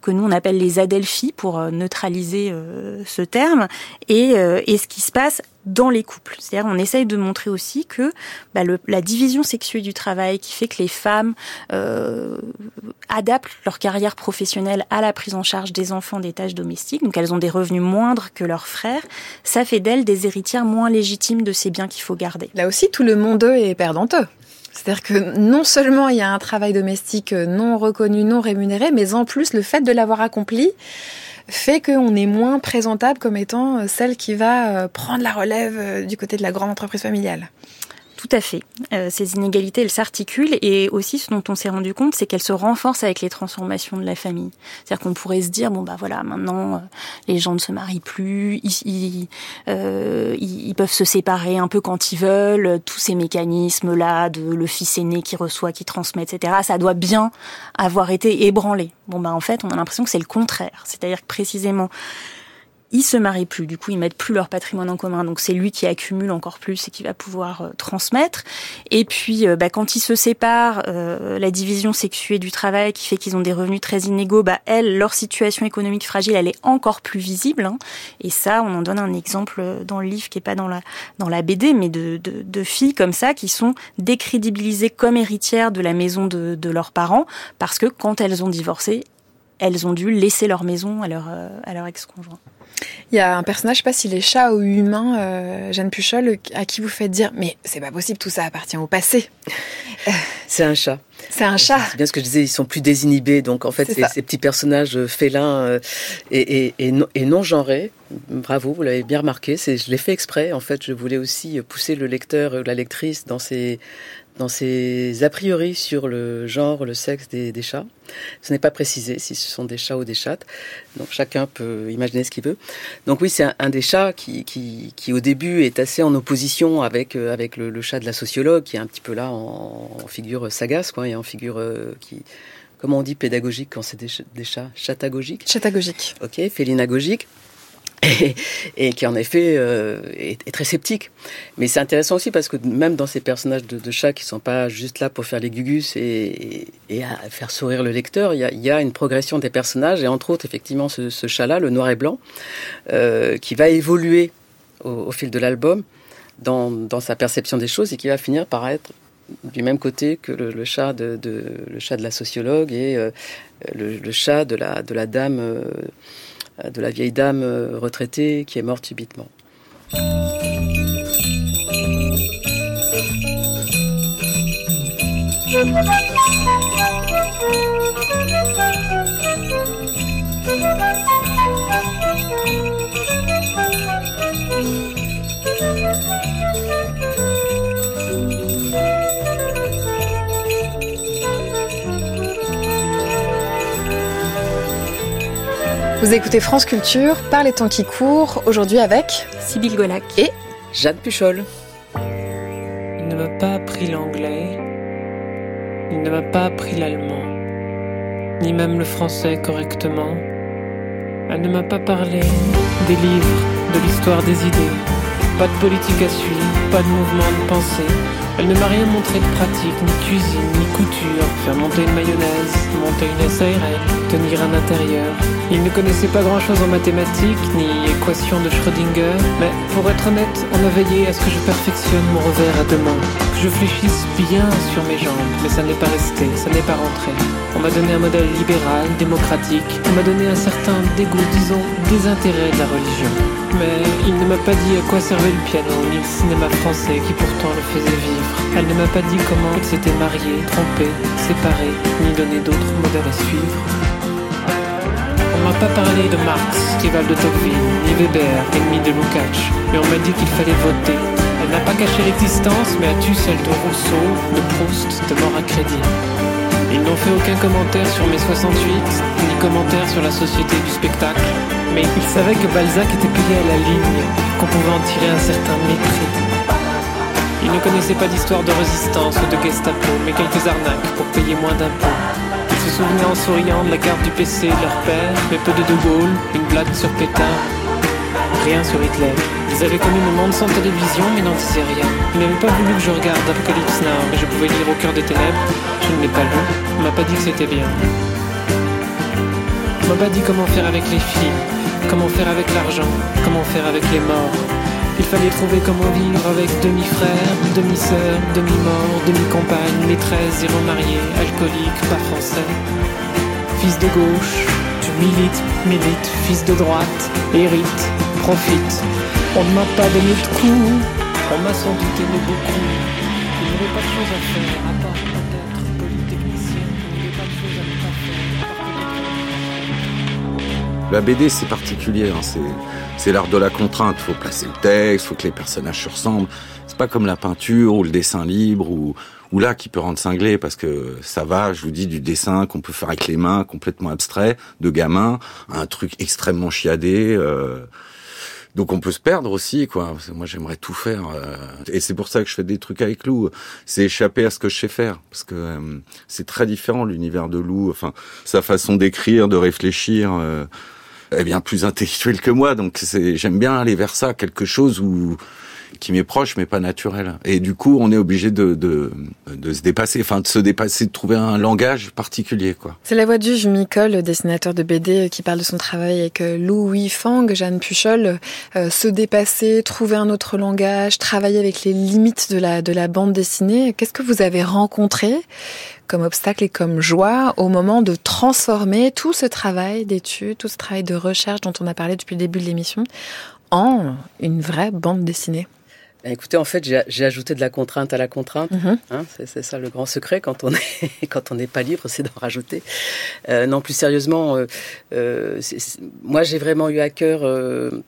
que nous on appelle les adelphies pour euh, neutraliser euh, ce terme et, euh, et, ce qui se passe dans les couples. C'est-à-dire on essaye de montrer aussi que bah, le, la division sexuée du travail qui fait que les femmes euh, adaptent leur carrière professionnelle à la prise en charge des enfants des tâches domestiques, donc elles ont des revenus moindres que leurs frères, ça fait d'elles des héritières moins légitimes de ces biens qu'il faut garder. Là aussi, tout le monde est perdanteux. C'est-à-dire que non seulement il y a un travail domestique non reconnu, non rémunéré, mais en plus le fait de l'avoir accompli fait qu'on est moins présentable comme étant celle qui va prendre la relève du côté de la grande entreprise familiale. Tout à fait. Euh, ces inégalités, elles s'articulent et aussi ce dont on s'est rendu compte, c'est qu'elles se renforcent avec les transformations de la famille. C'est-à-dire qu'on pourrait se dire bon bah voilà, maintenant euh, les gens ne se marient plus, ils, ils, euh, ils, peuvent se séparer un peu quand ils veulent. Tous ces mécanismes là, de le fils aîné qui reçoit, qui transmet, etc. Ça doit bien avoir été ébranlé. Bon bah en fait, on a l'impression que c'est le contraire. C'est-à-dire que précisément ils se marient plus, du coup ils mettent plus leur patrimoine en commun, donc c'est lui qui accumule encore plus et qui va pouvoir euh, transmettre. Et puis euh, bah, quand ils se séparent, euh, la division sexuée du travail qui fait qu'ils ont des revenus très inégaux, bah elles, leur situation économique fragile, elle est encore plus visible. Hein. Et ça, on en donne un exemple dans le livre qui est pas dans la dans la BD, mais de, de, de filles comme ça qui sont décrédibilisées comme héritières de la maison de, de leurs parents parce que quand elles ont divorcé, elles ont dû laisser leur maison à leur, à leur ex-conjoint. Il y a un personnage, je sais pas s'il est chat ou humain, euh, Jeanne Puchol, à qui vous faites dire mais c'est pas possible, tout ça appartient au passé. C'est un chat. C'est un chat. C'est bien ce que je disais, ils sont plus désinhibés, donc en fait ces, ces, petits personnages euh, félins euh, et, et, et, non, et, non, genrés. Bravo, vous l'avez bien remarqué. Je l'ai fait exprès. En fait, je voulais aussi pousser le lecteur, la lectrice dans ces dans ses a priori sur le genre, le sexe des, des chats. Ce n'est pas précisé si ce sont des chats ou des chattes, donc chacun peut imaginer ce qu'il veut. Donc oui, c'est un, un, des chats qui, qui, qui, au début est assez en opposition avec, euh, avec le, le, chat de la sociologue, qui est un petit peu là en, en figure sagace, quoi, et en figure euh, qui, comment on dit pédagogique quand c'est des, des, chats? Chatagogiques Chatagogiques. Ok, félinagogiques. Et, qui en effet euh, est, très sceptique. Mais c'est intéressant aussi parce que même dans ces personnages de, de chats qui sont pas juste là pour faire les gugus et, à faire sourire le lecteur, il y, a, une progression des personnages et entre autres effectivement ce, chat-là, le noir et blanc, euh, qui va évoluer au, fil de l'album dans, sa perception des choses et qui va finir par être du même côté que le, chat de, chat la sociologue et euh, le, chat de la, dame de la vieille dame retraitée qui est morte subitement. Vous écoutez France Culture par les temps qui courent, aujourd'hui avec Sybille Golac et Jeanne Puchol. Il ne m'a pas appris l'anglais, il ne m'a pas appris l'allemand, ni même le français correctement. Elle ne m'a pas parlé des livres, de l'histoire des idées, pas de politique à suivre, pas de mouvement de pensée. Elle ne m'a rien montré de pratique, ni cuisine, ni couture, faire monter une mayonnaise, monter une SARL, tenir un intérieur. Il ne connaissait pas grand-chose en mathématiques, ni équations de Schrödinger, mais pour être honnête, on a veillé à ce que je perfectionne mon revers à deux mains, je fléchisse bien sur mes jambes, mais ça n'est pas resté, ça n'est pas rentré. On m'a donné un modèle libéral, démocratique, on m'a donné un certain dégoût, disons, désintérêt de la religion. Mais il ne m'a pas dit à quoi servait le piano, ni le cinéma français qui pourtant le faisait vivre. Elle ne m'a pas dit comment il s'était marié, trompé, séparé, ni donné d'autres modèles à suivre. On m'a pas parlé de Marx, rival de Tocqueville, ni Weber, ennemi de Lukács, mais on m'a dit qu'il fallait voter. N'a pas caché l'existence, mais a tu celle de Rousseau, de Proust, de mort à crédit. Ils n'ont fait aucun commentaire sur mes 68, ni commentaire sur la société du spectacle, mais ils savaient que Balzac était payé à la ligne, qu'on pouvait en tirer un certain mépris. Ils ne connaissaient pas d'histoire de résistance ou de Gestapo, mais quelques arnaques pour payer moins d'impôts. Ils se souvenaient en souriant de la carte du PC de leur père, mais peu de De Gaulle, une blague sur Pétain, rien sur Hitler. Ils avaient connu le monde sans télévision, mais n'en disaient rien. Ils n'avaient pas voulu que je regarde Apocalypse Now, mais je pouvais lire au cœur des ténèbres. Je ne l'ai pas lu. On m'a pas dit que c'était bien. On m'a pas dit comment faire avec les filles, comment faire avec l'argent, comment faire avec les morts. Il fallait trouver comment vivre avec demi-frère, demi-sœur, demi-mort, demi-compagne, maîtresse, zéro marié, alcoolique, pas français. Fils de gauche, tu milites, milites, fils de droite, hérite, profite. On ne m'a pas donné de coups, on m'a sans doute aimé beaucoup. Il n'y avait pas de choses à faire, à part peut-être polytechnicien, il n'y avait pas de choses à ne pas faire. La BD, c'est particulier. hein, C'est, c'est l'art de la contrainte. Il faut placer le texte, il faut que les personnages se ressemblent. C'est pas comme la peinture ou le dessin libre ou, ou là qui peut rendre cinglé parce que ça va, je vous dis, du dessin qu'on peut faire avec les mains, complètement abstrait, de gamin, à un truc extrêmement chiadé. euh, donc on peut se perdre aussi, quoi. Moi, j'aimerais tout faire, euh, et c'est pour ça que je fais des trucs avec Lou. C'est échapper à ce que je sais faire, parce que euh, c'est très différent l'univers de Lou. Enfin, sa façon d'écrire, de réfléchir. euh, est bien plus intellectuelle que moi, donc j'aime bien aller vers ça, quelque chose où qui m'est proche mais pas naturel. Et du coup, on est obligé de, de, de se dépasser, enfin de se dépasser, de trouver un langage particulier, quoi. C'est la voix du Micole, le dessinateur de BD, qui parle de son travail avec Louis Fang, Jeanne Puchol, euh, se dépasser, trouver un autre langage, travailler avec les limites de la, de la bande dessinée. Qu'est-ce que vous avez rencontré comme obstacle et comme joie au moment de transformer tout ce travail d'études, tout ce travail de recherche dont on a parlé depuis le début de l'émission en une vraie bande dessinée? Écoutez, en fait, j'ai ajouté de la contrainte à la contrainte. Mhm. Hein, c'est ça le grand secret quand on est quand on n'est pas libre, c'est d'en rajouter. Euh, non, plus sérieusement, euh, euh, moi j'ai vraiment eu à cœur de,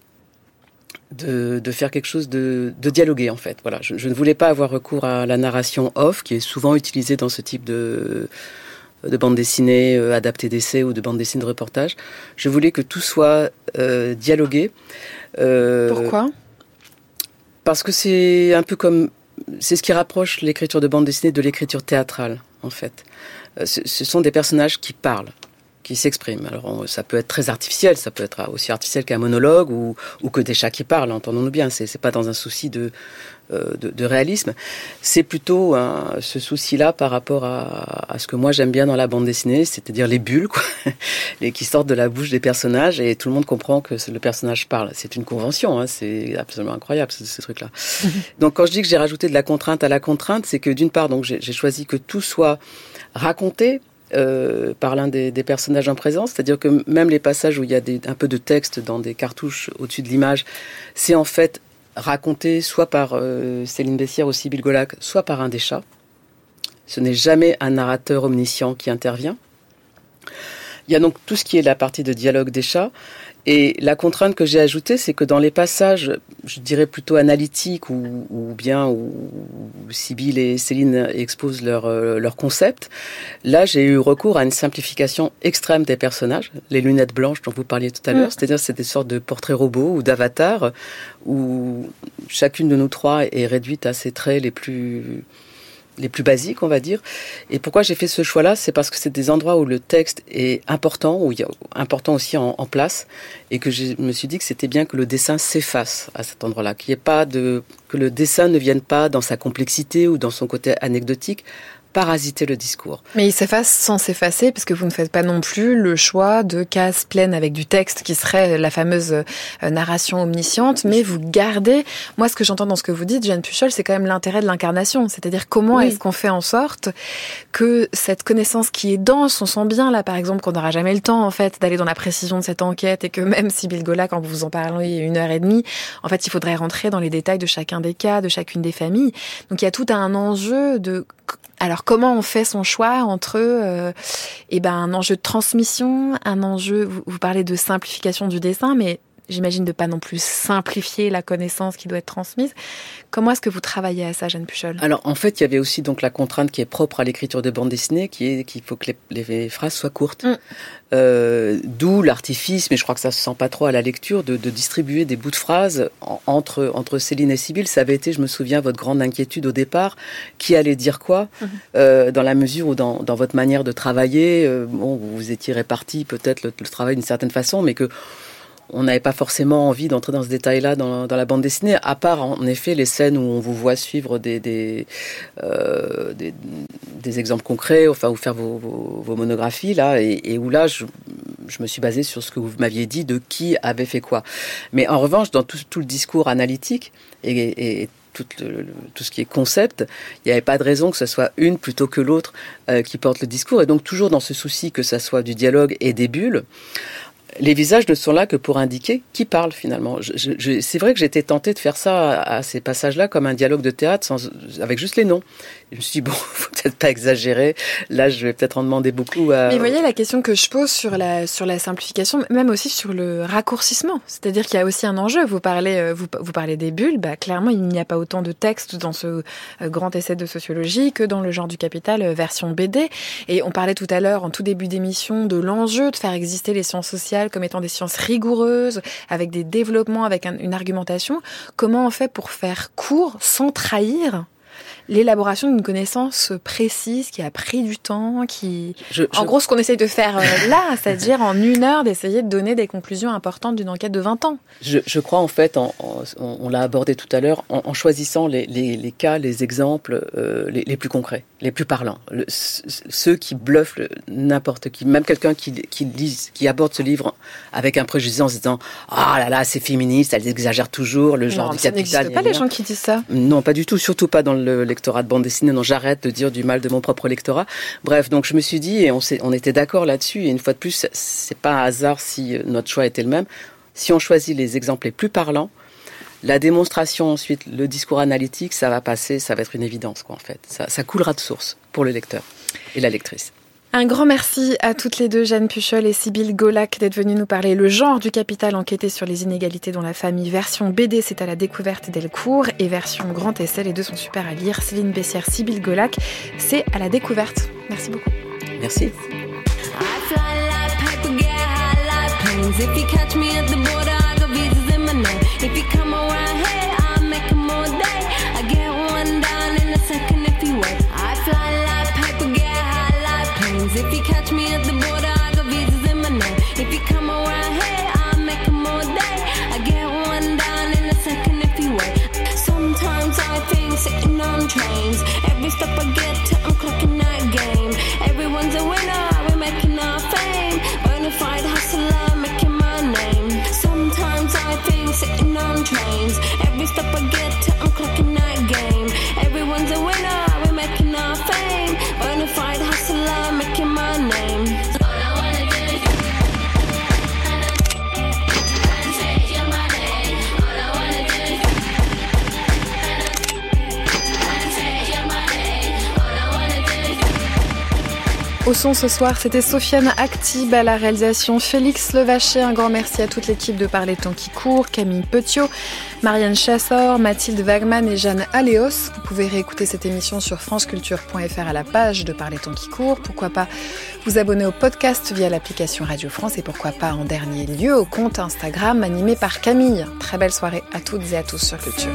de faire quelque chose de, de dialoguer en fait. Voilà, je, je ne voulais pas avoir recours à la narration off qui est souvent utilisée dans ce type de de bande dessinée adaptée d'essais ou de bande dessinée de reportage. Je voulais que tout soit dialogué. Pourquoi? Parce que c'est un peu comme c'est ce qui rapproche l'écriture de bande dessinée de l'écriture théâtrale en fait. Euh, Ce, ce sont des personnages qui parlent, qui s'expriment. Alors on- ça peut être très artificiel, ça peut être aussi artificiel qu'un monologue ou, ou que des chats qui parlent. Entendons-nous bien. C'est pas dans un souci de euh, de, de réalisme. C'est plutôt ce souci-là par rapport à, à ce que moi j'aime bien dans la bande dessinée, c'est-à-dire les bulles, quoi, les qui sortent de la bouche des personnages et tout le monde comprend que le personnage parle. C'est une convention, hein, c'est absolument incroyable ce, ce truc-là. donc quand je dis que j'ai rajouté de la contrainte à la contrainte, c'est que d'une part, donc j'ai choisi que tout soit raconté. Euh, par l'un des, personnages en présence, c'est-à-dire que même les passages où il y a un peu de texte dans des cartouches au-dessus de l'image, c'est en fait raconté soit par euh, Céline Bessière ou Sybille Golac, soit par un des chats. Ce n'est jamais un narrateur omniscient qui intervient. Il y a donc tout ce qui est la partie de dialogue des chats. Et la contrainte que j'ai ajoutée, c'est que dans les passages, je dirais plutôt analytiques ou, ou bien où Sybille et Céline exposent leur, euh, leur concept, là j'ai eu recours à une simplification extrême des personnages, les lunettes blanches dont vous parliez tout à l'heure, Mm. c'est-à-dire c'est des sortes de portraits robots ou d'avatars où chacune de nous trois est réduite à ses traits les plus les plus basiques, on va dire. Et pourquoi j'ai fait ce choix-là C'est parce que c'est des endroits où le texte est important, où il y a important aussi en, place, et que je me suis dit que c'était bien que le dessin s'efface à cet endroit-là, qu'il y ait pas de que le dessin ne vienne pas dans sa complexité ou dans son côté anecdotique parasiter le discours. Mais il s'efface sans s'effacer, parce que vous ne faites pas non plus le choix de cases pleines avec du texte qui serait la fameuse euh, narration omnisciente, mais vous gardez. Moi, ce que j'entends dans ce que vous dites, Jeanne Puchol, c'est quand même l'intérêt de l'incarnation. C'est-à-dire comment est-ce qu'on fait en sorte que cette connaissance qui est dense, on sent bien là, par exemple, qu'on n'aura jamais le temps, en fait, d'aller dans la précision de cette enquête et que même Sybille Gola, quand vous vous en parlez une heure et demie, en fait, il faudrait rentrer dans les détails de chacun des cas, de chacune des familles. Donc, il y a tout un enjeu de alors comment on fait son choix entre euh, eh ben un enjeu de transmission, un enjeu vous, vous parlez de simplification du dessin mais j'imagine de pas non plus simplifier la connaissance qui doit être transmise. Comment est-ce que vous travaillez à ça, Jeanne Puchol? Alors, en fait, il y avait aussi donc la contrainte qui est propre à l'écriture de bande dessinée, qui est qu'il faut que les, les, phrases soient courtes. Mm. Euh, D'où l'artifice, mais je crois que ça se sent pas trop à la lecture, de, de distribuer des bouts de phrases entre entre Céline et Sibylle. Ça avait été, je me souviens, votre grande inquiétude au départ, qui allait dire quoi, mm -hmm. euh, dans la mesure où dans, dans votre manière de travailler, euh, bon, vous étiez répartis peut-être le, le travail d'une certaine façon, mais que on n'avait pas forcément envie d'entrer dans ce détail-là dans, dans, la bande dessinée, à part en effet les scènes où on vous voit suivre des, euh, exemples concrets, enfin, ou faire vos, monographies, là, et, où là, je, me suis basée sur ce que vous m'aviez dit de qui avait fait quoi. Mais en revanche, dans tout, le discours analytique et, tout, ce qui est concept, il n'y avait pas de raison que ce soit une plutôt que l'autre euh, qui porte le discours. Et donc toujours dans ce souci que ça soit du dialogue et des bulles, les visages ne sont là que pour indiquer qui parle finalement. C'est vrai que j'étais tentée de faire ça à, ces passages-là comme un dialogue de théâtre avec juste les noms. Je me suis dit, bon, faut peut-être pas exagérer. Là, je vais peut-être en demander beaucoup à... Mais voyez, la question que je pose sur la, sur la simplification, même aussi sur le raccourcissement. C'est-à-dire qu'il y a aussi un enjeu. Vous parlez, euh, vous, vous parlez des bulles. Bah, clairement, il n'y a pas autant de texte dans ce euh, grand essai de sociologie que dans le genre du capital euh, version BD. Et on parlait tout à l'heure, en tout début d'émission, de l'enjeu de faire exister les sciences sociales comme étant des sciences rigoureuses, avec des développements, avec un, une argumentation. Comment on fait pour faire court sans trahir l'élaboration d'une connaissance précise qui a pris du temps, qui, je, je... en gros, ce qu'on essaye de faire là, c'est-à-dire en une heure d'essayer de donner des conclusions importantes d'une enquête de 20 ans. Je, je crois en fait, en, en, on l'a abordé tout à l'heure, en, en, choisissant les, les, les, cas, les exemples euh, les, les, plus concrets, les plus parlants, le, ceux qui bluffent n'importe qui, même quelqu'un qui, qui, lise, qui aborde ce livre avec un préjugé en se disant ah oh là là c'est féministe, elles exagèrent toujours le genre non, du capital. Pas les gens qui disent ça. Non, pas du tout, surtout pas dans le lectorat de bande dessinée. Non, j'arrête de dire du mal de mon propre lectorat. Bref, donc je me suis dit et on, on était d'accord là-dessus. Et une fois de plus, c'est pas un hasard si notre choix était le même. Si on choisit les exemples les plus parlants, la démonstration ensuite, le discours analytique, ça va passer, ça va être une évidence quoi en fait. Ça coulera de source pour le lecteur et la lectrice. Un grand merci à toutes les deux, Jeanne Puchol et Sybille Golac, d'être venues nous parler le genre du capital enquêté sur les inégalités dans la famille. Version BD, c'est à la découverte Delcourt et version grand essai, les deux sont super à lire. Céline Bessière, Sybille Golac, c'est à la découverte. Merci beaucoup. Merci. If Every step I get to, I'm clocking that game. Everyone's a winner, we're making our fame. Bonafide hustler, making my name. Sometimes I think sitting on trains. Every step I get Ce soir, c'était Sofiane Actib à la réalisation, Félix Levaché, un grand merci à toute l'équipe de Parler Temps qui court, Camille Petiot, Marianne Chassor, Mathilde Wagman et Jeanne Aléos. Vous pouvez réécouter cette émission sur franceculture.fr à la page de Parler Temps qui court. Pourquoi pas vous abonner au podcast via l'application Radio France et pourquoi pas en dernier lieu au compte Instagram animé par Camille. Très belle soirée à toutes et à tous sur Culture.